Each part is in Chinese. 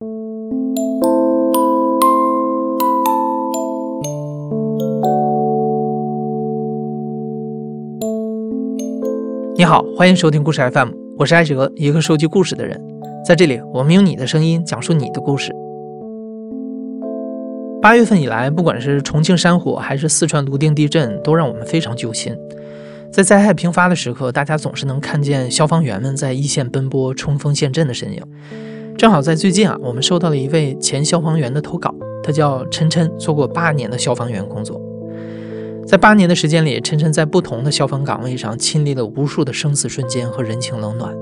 你好，欢迎收听故事 FM，我是艾哲，一个收集故事的人。在这里，我们用你的声音讲述你的故事。八月份以来，不管是重庆山火，还是四川泸定地震，都让我们非常揪心。在灾害频发的时刻，大家总是能看见消防员们在一线奔波、冲锋陷阵的身影。正好在最近啊，我们收到了一位前消防员的投稿，他叫琛琛，做过八年的消防员工作。在八年的时间里，琛琛在不同的消防岗位上亲历了无数的生死瞬间和人情冷暖。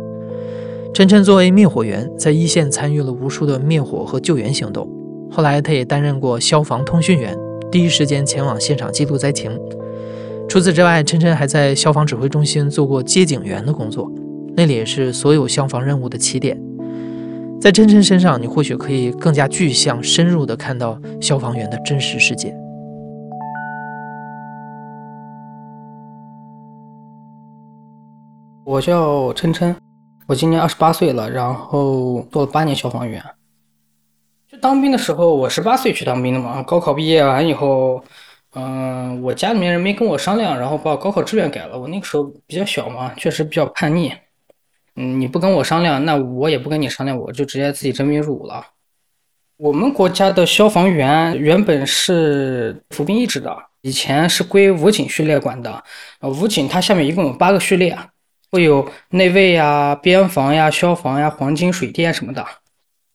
琛琛作为灭火员，在一线参与了无数的灭火和救援行动。后来，他也担任过消防通讯员，第一时间前往现场记录灾情。除此之外，琛琛还在消防指挥中心做过接警员的工作，那里也是所有消防任务的起点。在琛琛身上，你或许可以更加具象、深入地看到消防员的真实世界。我叫琛琛，我今年二十八岁了，然后做了八年消防员。就当兵的时候，我十八岁去当兵的嘛。高考毕业完以后，嗯，我家里面人没跟我商量，然后把我高考志愿改了。我那个时候比较小嘛，确实比较叛逆。你不跟我商量，那我也不跟你商量，我就直接自己征兵入伍了。我们国家的消防员原本是服兵役制的，以前是归武警序列管的。呃，武警它下面一共有八个序列。会有内卫呀、边防呀、消防呀、黄金、水电什么的。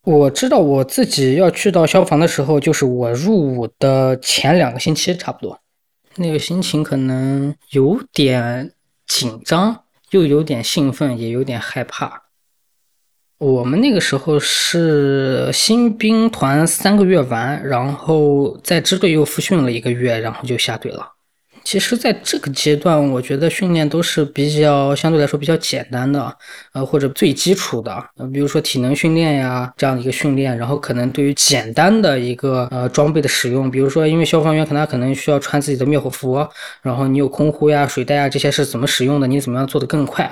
我知道我自己要去到消防的时候，就是我入伍的前两个星期，差不多。那个心情可能有点紧张，又有点兴奋，也有点害怕。我们那个时候是新兵团三个月完，然后在支队又复训了一个月，然后就下队了。其实，在这个阶段，我觉得训练都是比较相对来说比较简单的，呃，或者最基础的，比如说体能训练呀这样的一个训练，然后可能对于简单的一个呃装备的使用，比如说，因为消防员可能他可能需要穿自己的灭火服，然后你有空呼呀、水袋啊这些是怎么使用的，你怎么样做得更快，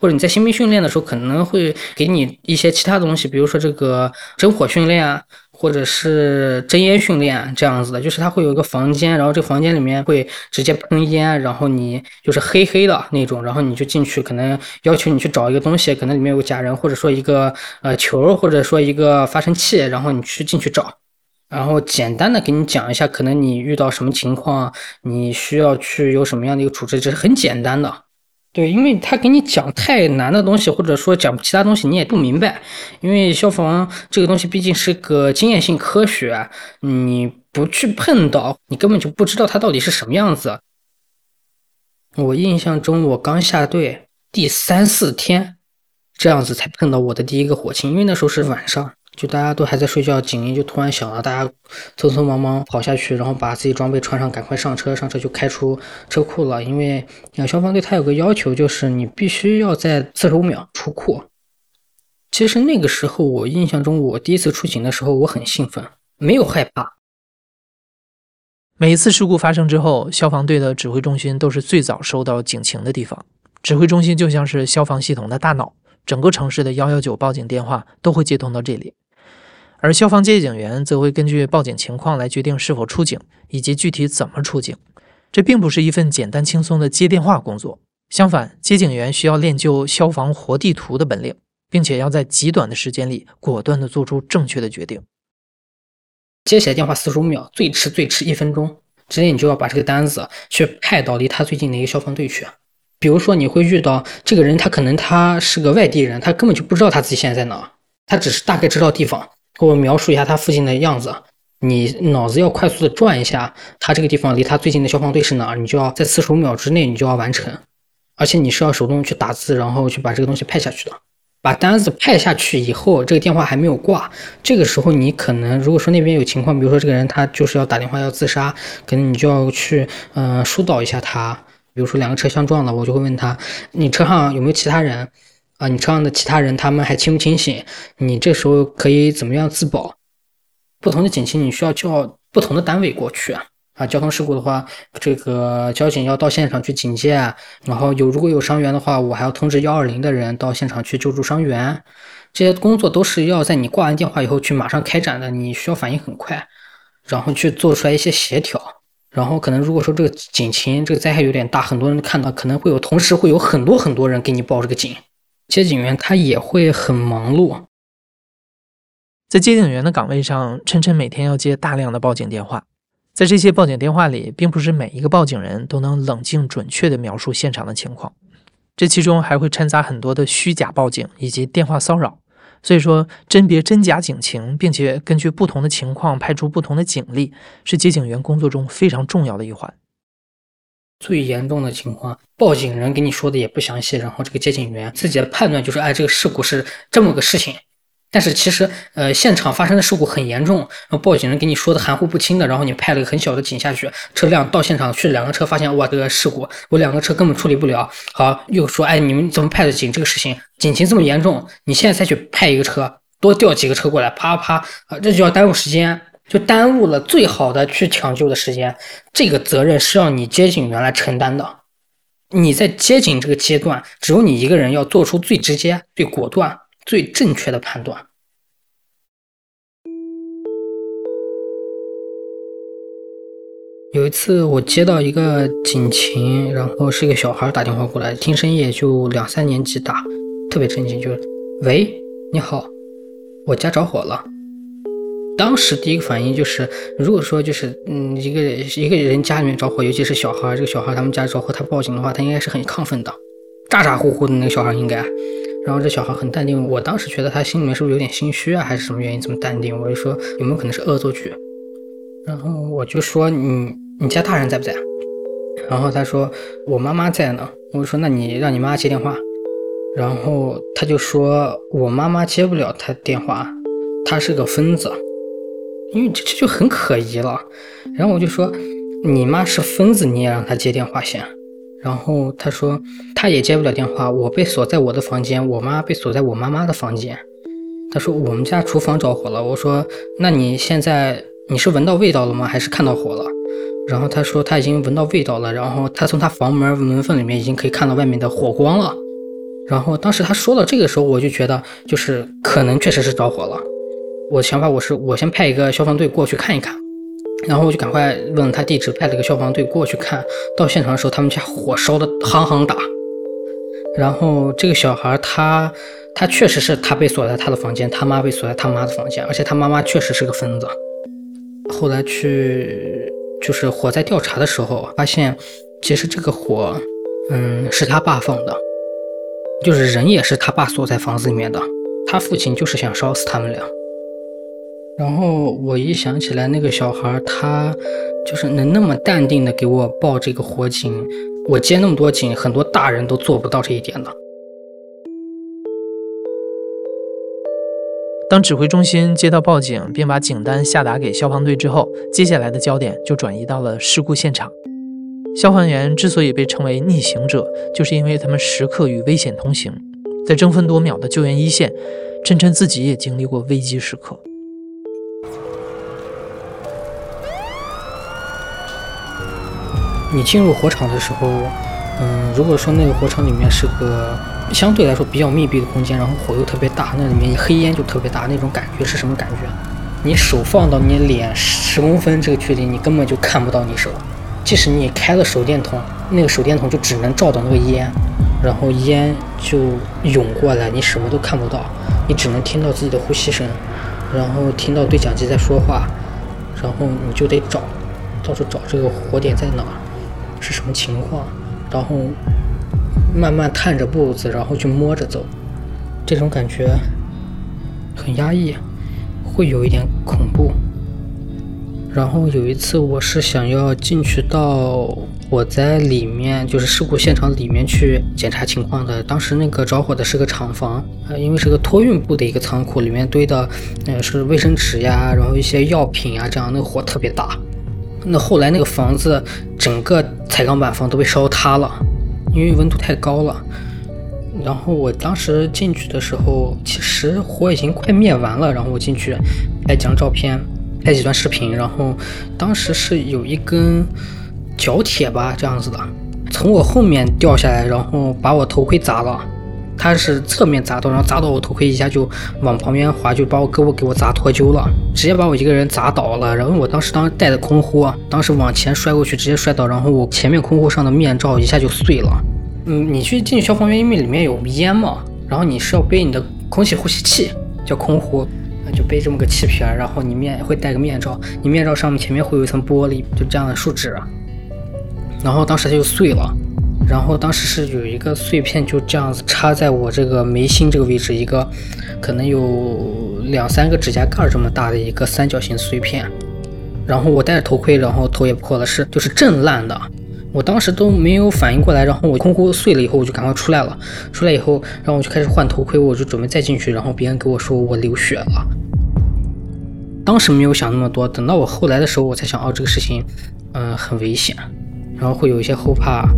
或者你在新兵训练的时候可能会给你一些其他东西，比如说这个真火训练啊。或者是真烟训练这样子的，就是它会有一个房间，然后这个房间里面会直接喷烟，然后你就是黑黑的那种，然后你就进去，可能要求你去找一个东西，可能里面有个假人，或者说一个呃球，或者说一个发生器，然后你去进去找，然后简单的给你讲一下，可能你遇到什么情况，你需要去有什么样的一个处置，这是很简单的。对，因为他给你讲太难的东西，或者说讲其他东西，你也不明白。因为消防这个东西毕竟是个经验性科学，你不去碰到，你根本就不知道它到底是什么样子。我印象中，我刚下队第三四天，这样子才碰到我的第一个火情，因为那时候是晚上。就大家都还在睡觉，警铃就突然响了，大家匆匆忙忙跑下去，然后把自己装备穿上，赶快上车，上车就开出车库了。因为消防队他有个要求，就是你必须要在四十五秒出库。其实那个时候，我印象中我第一次出警的时候，我很兴奋，没有害怕。每一次事故发生之后，消防队的指挥中心都是最早收到警情的地方。指挥中心就像是消防系统的大脑，整个城市的幺幺九报警电话都会接通到这里。而消防接警员则会根据报警情况来决定是否出警以及具体怎么出警。这并不是一份简单轻松的接电话工作，相反，接警员需要练就消防活地图的本领，并且要在极短的时间里果断地做出正确的决定。接起来电话四十五秒，最迟最迟一分钟之内，你就要把这个单子去派到离他最近的一个消防队去。比如说，你会遇到这个人，他可能他是个外地人，他根本就不知道他自己现在在哪，他只是大概知道地方。给我描述一下他附近的样子，你脑子要快速的转一下，他这个地方离他最近的消防队是哪儿？你就要在四十五秒之内，你就要完成，而且你是要手动去打字，然后去把这个东西派下去的。把单子派下去以后，这个电话还没有挂，这个时候你可能如果说那边有情况，比如说这个人他就是要打电话要自杀，可能你就要去嗯疏导一下他。比如说两个车相撞了，我就会问他，你车上有没有其他人？啊，你车上的其他人他们还清不清醒？你这时候可以怎么样自保？不同的警情你需要叫不同的单位过去啊。啊，交通事故的话，这个交警要到现场去警戒，然后有如果有伤员的话，我还要通知幺二零的人到现场去救助伤员。这些工作都是要在你挂完电话以后去马上开展的，你需要反应很快，然后去做出来一些协调。然后可能如果说这个警情这个灾害有点大，很多人看到，可能会有同时会有很多很多人给你报这个警，接警员他也会很忙碌。在接警员的岗位上，晨晨每天要接大量的报警电话。在这些报警电话里，并不是每一个报警人都能冷静准确地描述现场的情况，这其中还会掺杂很多的虚假报警以及电话骚扰。所以说，甄别真假警情，并且根据不同的情况派出不同的警力，是接警员工作中非常重要的一环。最严重的情况，报警人给你说的也不详细，然后这个接警员自己的判断就是，哎，这个事故是这么个事情。但是其实，呃，现场发生的事故很严重，然后报警人给你说的含糊不清的，然后你派了个很小的警下去，车辆到现场去，两个车发现，哇，这个事故，我两个车根本处理不了。好，又说，哎，你们怎么派的警？这个事情警情这么严重，你现在再去派一个车，多调几个车过来，啪啪，啊，这就要耽误时间，就耽误了最好的去抢救的时间。这个责任是要你接警员来承担的。你在接警这个阶段，只有你一个人要做出最直接、最果断。最正确的判断。有一次，我接到一个警情，然后是一个小孩打电话过来，听声音也就两三年级大，特别震惊，就是“喂，你好，我家着火了。”当时第一个反应就是，如果说就是嗯一个一个人家里面着火，尤其是小孩，这个小孩他们家着火，他报警的话，他应该是很亢奋的，咋咋呼呼的那个小孩应该。然后这小孩很淡定，我当时觉得他心里面是不是有点心虚啊，还是什么原因这么淡定？我就说有没有可能是恶作剧？然后我就说你你家大人在不在？然后他说我妈妈在呢。我就说那你让你妈接电话。然后他就说我妈妈接不了他电话，他是个疯子。因为这这就很可疑了。然后我就说你妈是疯子，你也让她接电话先。然后他说，他也接不了电话。我被锁在我的房间，我妈被锁在我妈妈的房间。他说我们家厨房着火了。我说，那你现在你是闻到味道了吗？还是看到火了？然后他说他已经闻到味道了。然后他从他房门门缝里面已经可以看到外面的火光了。然后当时他说到这个时候，我就觉得就是可能确实是着火了。我的想法我是我先派一个消防队过去看一看。然后我就赶快问他地址，派了个消防队过去看。到现场的时候，他们家火烧的夯夯大。然后这个小孩他他确实是他被锁在他的房间，他妈被锁在他妈的房间，而且他妈妈确实是个疯子。后来去就是火灾调查的时候，发现其实这个火，嗯，是他爸放的，就是人也是他爸锁在房子里面的，他父亲就是想烧死他们俩。然后我一想起来，那个小孩他就是能那么淡定的给我报这个火警，我接那么多警，很多大人都做不到这一点的。当指挥中心接到报警，并把警单下达给消防队之后，接下来的焦点就转移到了事故现场。消防员之所以被称为逆行者，就是因为他们时刻与危险同行，在争分夺秒的救援一线，琛琛自己也经历过危机时刻。你进入火场的时候，嗯，如果说那个火场里面是个相对来说比较密闭的空间，然后火又特别大，那里面黑烟就特别大，那种感觉是什么感觉？你手放到你脸十公分这个距离，你根本就看不到你手。即使你开了手电筒，那个手电筒就只能照到那个烟，然后烟就涌过来，你什么都看不到，你只能听到自己的呼吸声，然后听到对讲机在说话，然后你就得找，到处找这个火点在哪。是什么情况？然后慢慢探着步子，然后去摸着走，这种感觉很压抑，会有一点恐怖。然后有一次，我是想要进去到火灾里面，就是事故现场里面去检查情况的。当时那个着火的是个厂房，呃，因为是个托运部的一个仓库，里面堆的呃是卫生纸呀，然后一些药品啊，这样那个火特别大。那后来那个房子整个彩钢板房都被烧塌了，因为温度太高了。然后我当时进去的时候，其实火已经快灭完了。然后我进去拍几张照片，拍几段视频。然后当时是有一根角铁吧，这样子的，从我后面掉下来，然后把我头盔砸了。他是侧面砸到，然后砸到我头盔一下就往旁边滑，就把我胳膊给我砸脱臼了，直接把我一个人砸倒了。然后我当时当时戴的空呼，当时往前摔过去，直接摔倒，然后我前面空呼上的面罩一下就碎了。嗯，你去进消防员，因为里面有烟嘛，然后你是要背你的空气呼吸器，叫空呼。就背这么个气瓶，然后你面会戴个面罩，你面罩上面前面会有一层玻璃，就这样的树脂，然后当时它就碎了，然后当时是有一个碎片就这样子插在我这个眉心这个位置，一个可能有两三个指甲盖这么大的一个三角形碎片，然后我戴着头盔，然后头也破了，是就是震烂的，我当时都没有反应过来，然后我空呼碎了以后我就赶快出来了，出来以后，然后我就开始换头盔，我就准备再进去，然后别人给我说我流血了。当时没有想那么多，等到我后来的时候，我才想，哦，这个事情，嗯，很危险，然后会有一些后怕。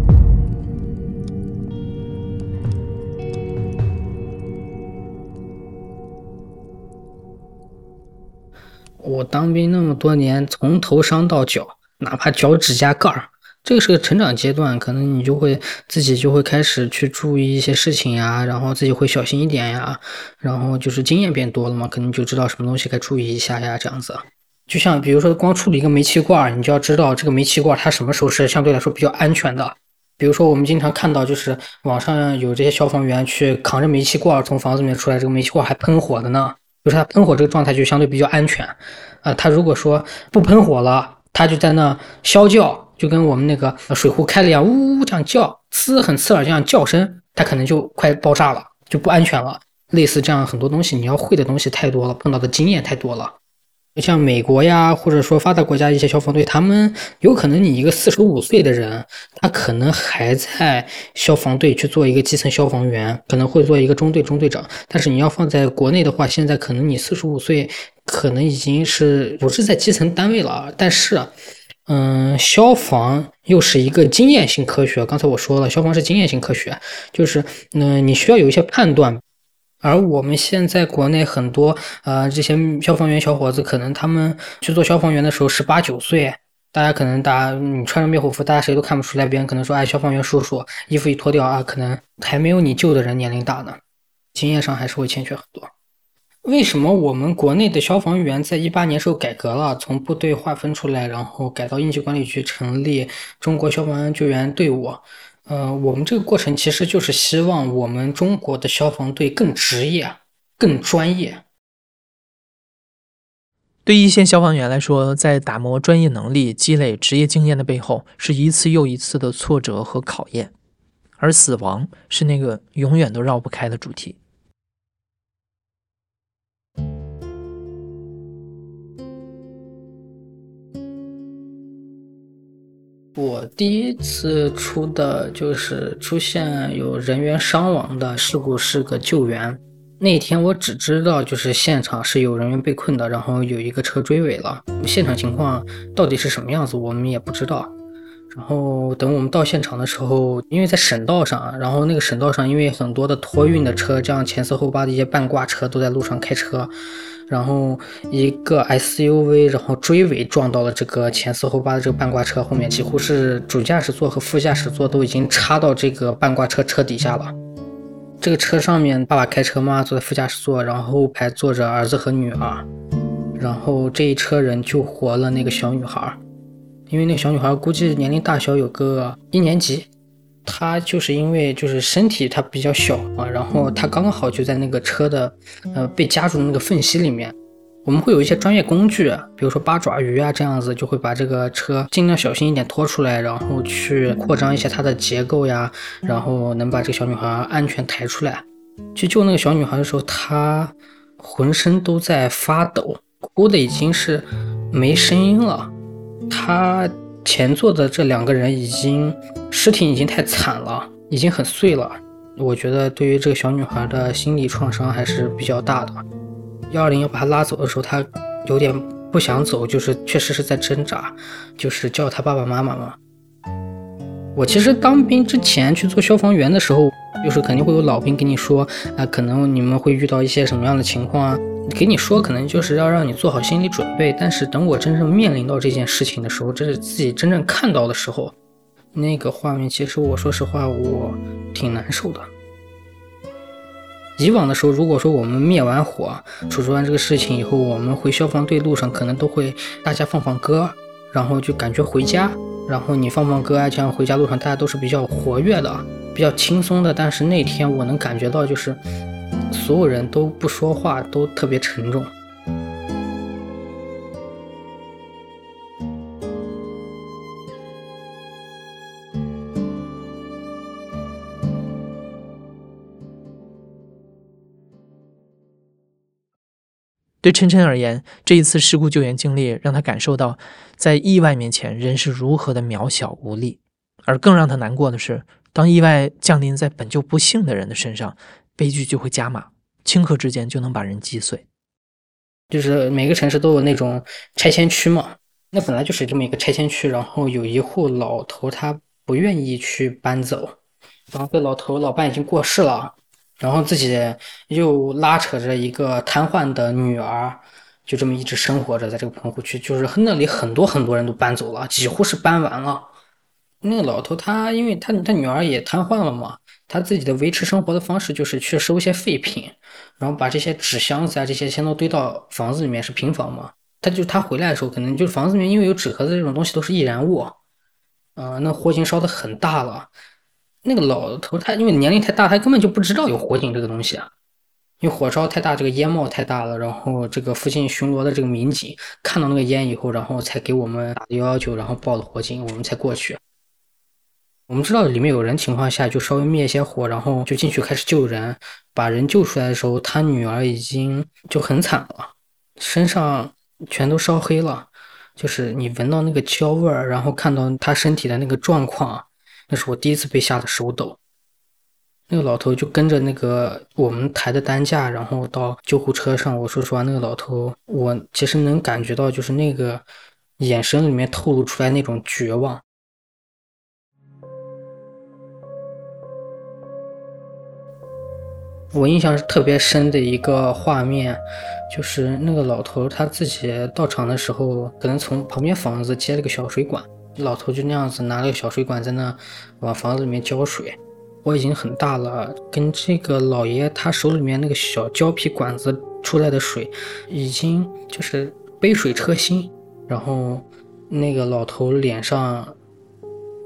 我当兵那么多年，从头伤到脚，哪怕脚指甲盖儿。这个是个成长阶段，可能你就会自己就会开始去注意一些事情呀，然后自己会小心一点呀，然后就是经验变多了嘛，可能就知道什么东西该注意一下呀，这样子。就像比如说光处理一个煤气罐，你就要知道这个煤气罐它什么时候是相对来说比较安全的。比如说我们经常看到就是网上有这些消防员去扛着煤气罐从房子里面出来，这个煤气罐还喷火的呢，就是它喷火这个状态就相对比较安全。啊，他如果说不喷火了，他就在那啸叫。就跟我们那个水壶开了一样，呜呜这样叫，呲很刺耳这样叫声，它可能就快爆炸了，就不安全了。类似这样很多东西，你要会的东西太多了，碰到的经验太多了。像美国呀，或者说发达国家一些消防队，他们有可能你一个四十五岁的人，他可能还在消防队去做一个基层消防员，可能会做一个中队中队长。但是你要放在国内的话，现在可能你四十五岁，可能已经是不是在基层单位了，但是。嗯，消防又是一个经验性科学。刚才我说了，消防是经验性科学，就是嗯，你需要有一些判断。而我们现在国内很多呃这些消防员小伙子，可能他们去做消防员的时候十八九岁，大家可能大家你穿着灭火服，大家谁都看不出来。别人可能说，哎，消防员叔叔，衣服一脱掉啊，可能还没有你救的人年龄大呢，经验上还是会欠缺很多。为什么我们国内的消防员在一八年时候改革了，从部队划分出来，然后改到应急管理局成立中国消防救援队伍？呃，我们这个过程其实就是希望我们中国的消防队更职业、更专业。对一线消防员来说，在打磨专业能力、积累职业经验的背后，是一次又一次的挫折和考验，而死亡是那个永远都绕不开的主题。我第一次出的就是出现有人员伤亡的事故，是个救援。那天我只知道就是现场是有人员被困的，然后有一个车追尾了。现场情况到底是什么样子，我们也不知道。然后等我们到现场的时候，因为在省道上，然后那个省道上因为很多的托运的车，这样前四后八的一些半挂车都在路上开车。然后一个 SUV，然后追尾撞到了这个前四后八的这个半挂车后面，几乎是主驾驶座和副驾驶座都已经插到这个半挂车车底下了。这个车上面，爸爸开车，妈妈坐在副驾驶座，然后后排坐着儿子和女儿。然后这一车人救活了那个小女孩，因为那个小女孩估计年龄大小有个一年级。他就是因为就是身体他比较小啊，然后他刚刚好就在那个车的呃被夹住的那个缝隙里面。我们会有一些专业工具，比如说八爪鱼啊这样子，就会把这个车尽量小心一点拖出来，然后去扩张一下它的结构呀，然后能把这个小女孩安全抬出来。去救那个小女孩的时候，她浑身都在发抖，哭的已经是没声音了。她。前座的这两个人已经尸体已经太惨了，已经很碎了。我觉得对于这个小女孩的心理创伤还是比较大的。幺二零要把她拉走的时候，她有点不想走，就是确实是在挣扎，就是叫她爸爸妈妈嘛。我其实当兵之前去做消防员的时候，就是肯定会有老兵跟你说，啊，可能你们会遇到一些什么样的情况啊？给你说，可能就是要让你做好心理准备。但是等我真正面临到这件事情的时候，这是自己真正看到的时候，那个画面，其实我说实话，我挺难受的。以往的时候，如果说我们灭完火、处置完这个事情以后，我们回消防队路上可能都会大家放放歌，然后就感觉回家。然后你放放歌啊，这样回家路上大家都是比较活跃的，比较轻松的。但是那天我能感觉到，就是所有人都不说话，都特别沉重。对琛琛而言，这一次事故救援经历让他感受到，在意外面前人是如何的渺小无力。而更让他难过的是，当意外降临在本就不幸的人的身上，悲剧就会加码，顷刻之间就能把人击碎。就是每个城市都有那种拆迁区嘛，那本来就是这么一个拆迁区，然后有一户老头他不愿意去搬走，然后这老头老伴已经过世了。然后自己又拉扯着一个瘫痪的女儿，就这么一直生活着在这个棚户区。就是那里很多很多人都搬走了，几乎是搬完了。那个老头他，因为他他女儿也瘫痪了嘛，他自己的维持生活的方式就是去收一些废品，然后把这些纸箱子啊这些全都堆到房子里面，是平房嘛。他就他回来的时候，可能就是房子里面因为有纸盒子这种东西都是易燃物，嗯，那火已经烧的很大了。那个老头他因为年龄太大，他根本就不知道有火警这个东西啊。因为火烧太大，这个烟冒太大了，然后这个附近巡逻的这个民警看到那个烟以后，然后才给我们打幺幺九，然后报了火警，我们才过去。我们知道里面有人情况下，就稍微灭一些火，然后就进去开始救人。把人救出来的时候，他女儿已经就很惨了，身上全都烧黑了，就是你闻到那个焦味儿，然后看到他身体的那个状况。那是我第一次被吓得手抖。那个老头就跟着那个我们抬的担架，然后到救护车上。我说实话，那个老头，我其实能感觉到，就是那个眼神里面透露出来那种绝望。我印象是特别深的一个画面，就是那个老头他自己到场的时候，可能从旁边房子接了个小水管。老头就那样子拿了个小水管在那往房子里面浇水，我已经很大了，跟这个老爷他手里面那个小胶皮管子出来的水，已经就是杯水车薪。然后那个老头脸上，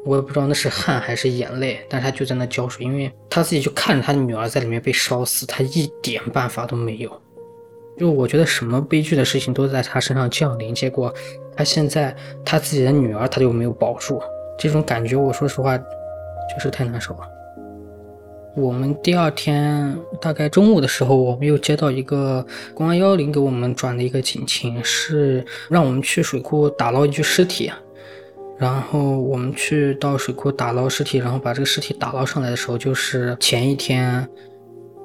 我也不知道那是汗还是眼泪，但是他就在那浇水，因为他自己就看着他女儿在里面被烧死，他一点办法都没有。就我觉得什么悲剧的事情都在他身上降临，结果。他现在他自己的女儿他就没有保住，这种感觉我说实话就是太难受了。我们第二天大概中午的时候，我们又接到一个公安幺幺零给我们转的一个警情，是让我们去水库打捞一具尸体。然后我们去到水库打捞尸体，然后把这个尸体打捞上来的时候，就是前一天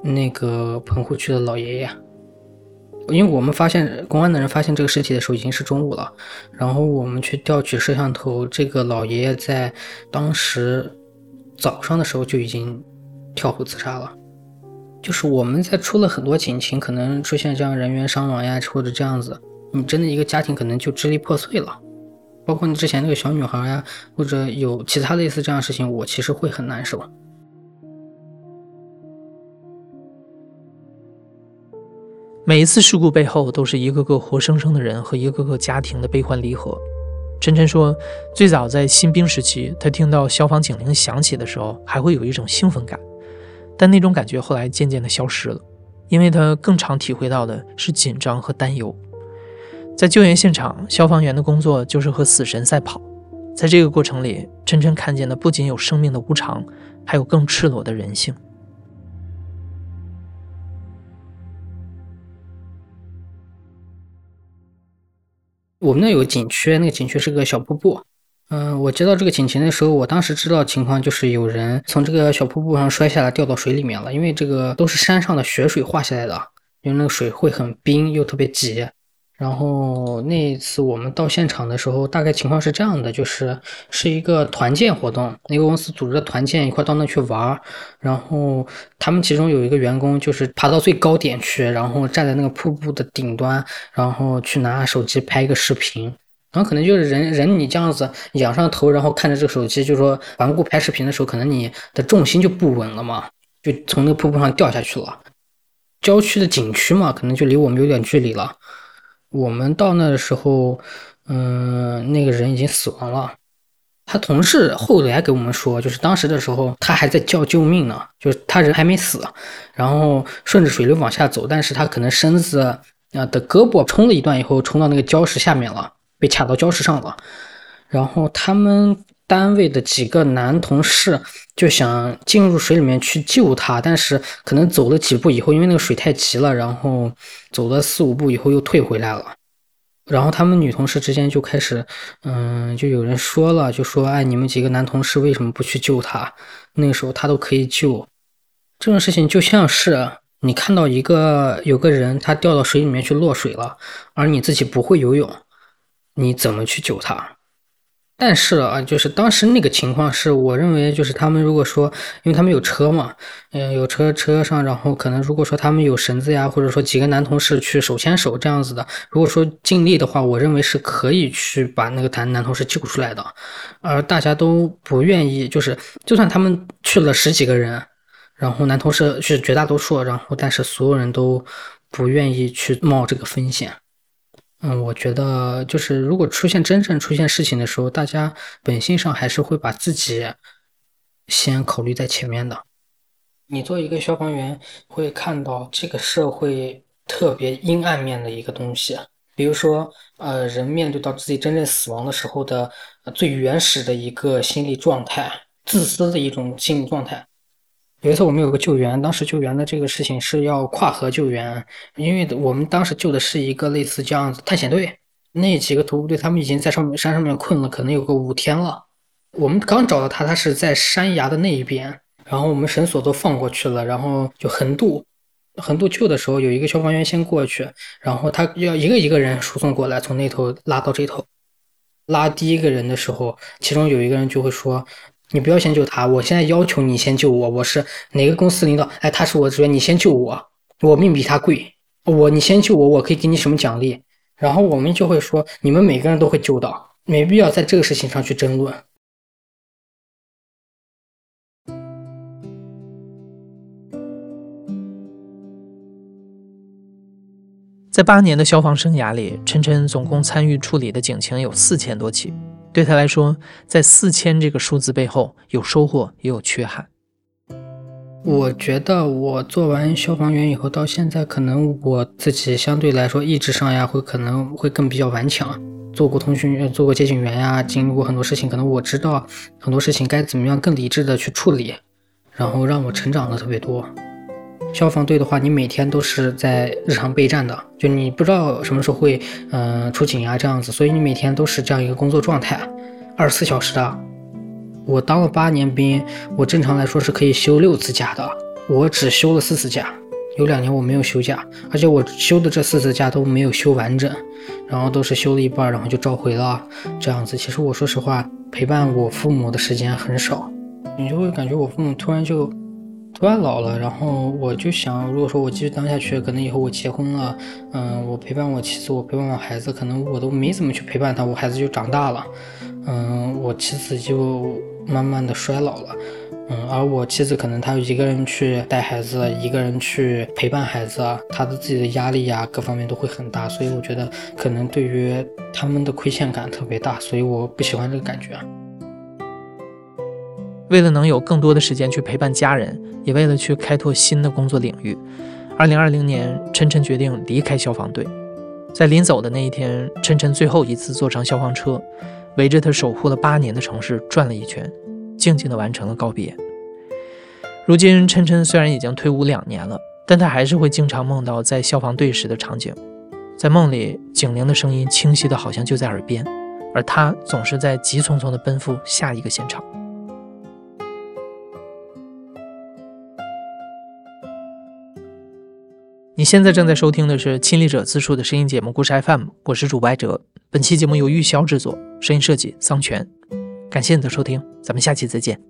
那个棚户区的老爷爷。因为我们发现公安的人发现这个尸体的时候已经是中午了，然后我们去调取摄像头，这个老爷爷在当时早上的时候就已经跳湖自杀了。就是我们在出了很多警情，可能出现这样人员伤亡呀，或者这样子，你真的一个家庭可能就支离破碎了。包括你之前那个小女孩呀，或者有其他类似这样的事情，我其实会很难受。每一次事故背后，都是一个个活生生的人和一个个家庭的悲欢离合。琛琛说，最早在新兵时期，他听到消防警铃响起的时候，还会有一种兴奋感，但那种感觉后来渐渐的消失了，因为他更常体会到的是紧张和担忧。在救援现场，消防员的工作就是和死神赛跑，在这个过程里，琛琛看见的不仅有生命的无常，还有更赤裸的人性。我们那有个景区，那个景区是个小瀑布。嗯，我接到这个警情的时候，我当时知道情况就是有人从这个小瀑布上摔下来，掉到水里面了。因为这个都是山上的雪水化下来的，因为那个水会很冰，又特别急。然后那一次我们到现场的时候，大概情况是这样的，就是是一个团建活动，那个公司组织的团建，一块到那去玩。然后他们其中有一个员工，就是爬到最高点去，然后站在那个瀑布的顶端，然后去拿手机拍一个视频。然后可能就是人人你这样子仰上头，然后看着这个手机，就是说环顾拍视频的时候，可能你的重心就不稳了嘛，就从那个瀑布上掉下去了。郊区的景区嘛，可能就离我们有点距离了。我们到那的时候，嗯，那个人已经死亡了。他同事后来给我们说，就是当时的时候他还在叫救命呢，就是他人还没死，然后顺着水流往下走，但是他可能身子啊的胳膊冲了一段以后，冲到那个礁石下面了，被卡到礁石上了。然后他们单位的几个男同事就想进入水里面去救他，但是可能走了几步以后，因为那个水太急了，然后走了四五步以后又退回来了。然后他们女同事之间就开始，嗯，就有人说了，就说，哎，你们几个男同事为什么不去救他？那个时候他都可以救。这种事情就像是你看到一个有个人他掉到水里面去落水了，而你自己不会游泳，你怎么去救他？但是啊，就是当时那个情况是，我认为就是他们如果说，因为他们有车嘛，嗯，有车车上，然后可能如果说他们有绳子呀，或者说几个男同事去手牵手这样子的，如果说尽力的话，我认为是可以去把那个男男同事救出来的。而大家都不愿意，就是就算他们去了十几个人，然后男同事是绝大多数，然后但是所有人都不愿意去冒这个风险。嗯，我觉得就是如果出现真正出现事情的时候，大家本性上还是会把自己先考虑在前面的。你做一个消防员，会看到这个社会特别阴暗面的一个东西，比如说，呃，人面对到自己真正死亡的时候的最原始的一个心理状态，自私的一种心理状态。有一次我们有个救援，当时救援的这个事情是要跨河救援，因为我们当时救的是一个类似这样子探险队，那几个徒步队他们已经在上面山上面困了，可能有个五天了。我们刚找到他，他是在山崖的那一边，然后我们绳索都放过去了，然后就横渡，横渡救的时候有一个消防员先过去，然后他要一个一个人输送过来，从那头拉到这头。拉第一个人的时候，其中有一个人就会说。你不要先救他，我现在要求你先救我。我是哪个公司领导？哎，他是我职员，你先救我，我命比他贵。我你先救我，我可以给你什么奖励？然后我们就会说，你们每个人都会救到，没必要在这个事情上去争论。在八年的消防生涯里，陈晨总共参与处理的警情有四千多起。对他来说，在四千这个数字背后，有收获也有缺憾。我觉得我做完消防员以后，到现在可能我自己相对来说意志上呀，会可能会更比较顽强。做过通讯员，做过接警员呀，经历过很多事情，可能我知道很多事情该怎么样更理智的去处理，然后让我成长了特别多。消防队的话，你每天都是在日常备战的，就你不知道什么时候会嗯出警啊这样子，所以你每天都是这样一个工作状态，二十四小时的。我当了八年兵，我正常来说是可以休六次假的，我只休了四次假，有两年我没有休假，而且我休的这四次假都没有休完整，然后都是休了一半，然后就召回了这样子。其实我说实话，陪伴我父母的时间很少，你就会感觉我父母突然就。突然老了，然后我就想，如果说我继续当下去，可能以后我结婚了，嗯，我陪伴我妻子，我陪伴我孩子，可能我都没怎么去陪伴他，我孩子就长大了，嗯，我妻子就慢慢的衰老了，嗯，而我妻子可能她一个人去带孩子，一个人去陪伴孩子，她的自己的压力呀，各方面都会很大，所以我觉得可能对于他们的亏欠感特别大，所以我不喜欢这个感觉。为了能有更多的时间去陪伴家人，也为了去开拓新的工作领域，二零二零年，琛琛决定离开消防队。在临走的那一天，琛琛最后一次坐上消防车，围着他守护了八年的城市转了一圈，静静地完成了告别。如今，琛琛虽然已经退伍两年了，但他还是会经常梦到在消防队时的场景，在梦里，警铃的声音清晰的好像就在耳边，而他总是在急匆匆地奔赴下一个现场。你现在正在收听的是亲历者自述的声音节目《故事 FM》，我是主播哲。本期节目由玉箫制作，声音设计桑泉。感谢你的收听，咱们下期再见。